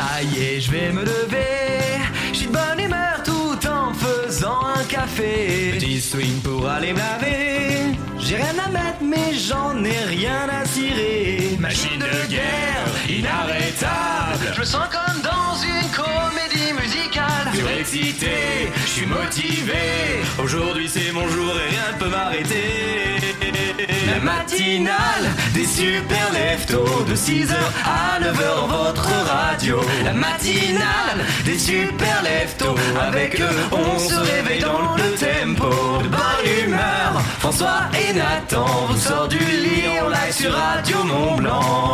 Ça y est, je vais me lever. Je suis de bonne humeur tout en faisant un café. Petit swing pour aller me laver. J'ai rien à mettre, mais j'en ai rien à cirer. Machine de guerre, inarrêtable. Je me sens comme dans une comédie musicale. Surexcité, je suis motivé. Aujourd'hui c'est mon jour et rien ne peut m'arrêter. La matinale des super leftos de 6h à 9h votre radio. La matinale des super leftos avec eux on se réveille dans le tempo de bonne humeur. François et Nathan vous sort du lit en live sur Radio Mont Blanc.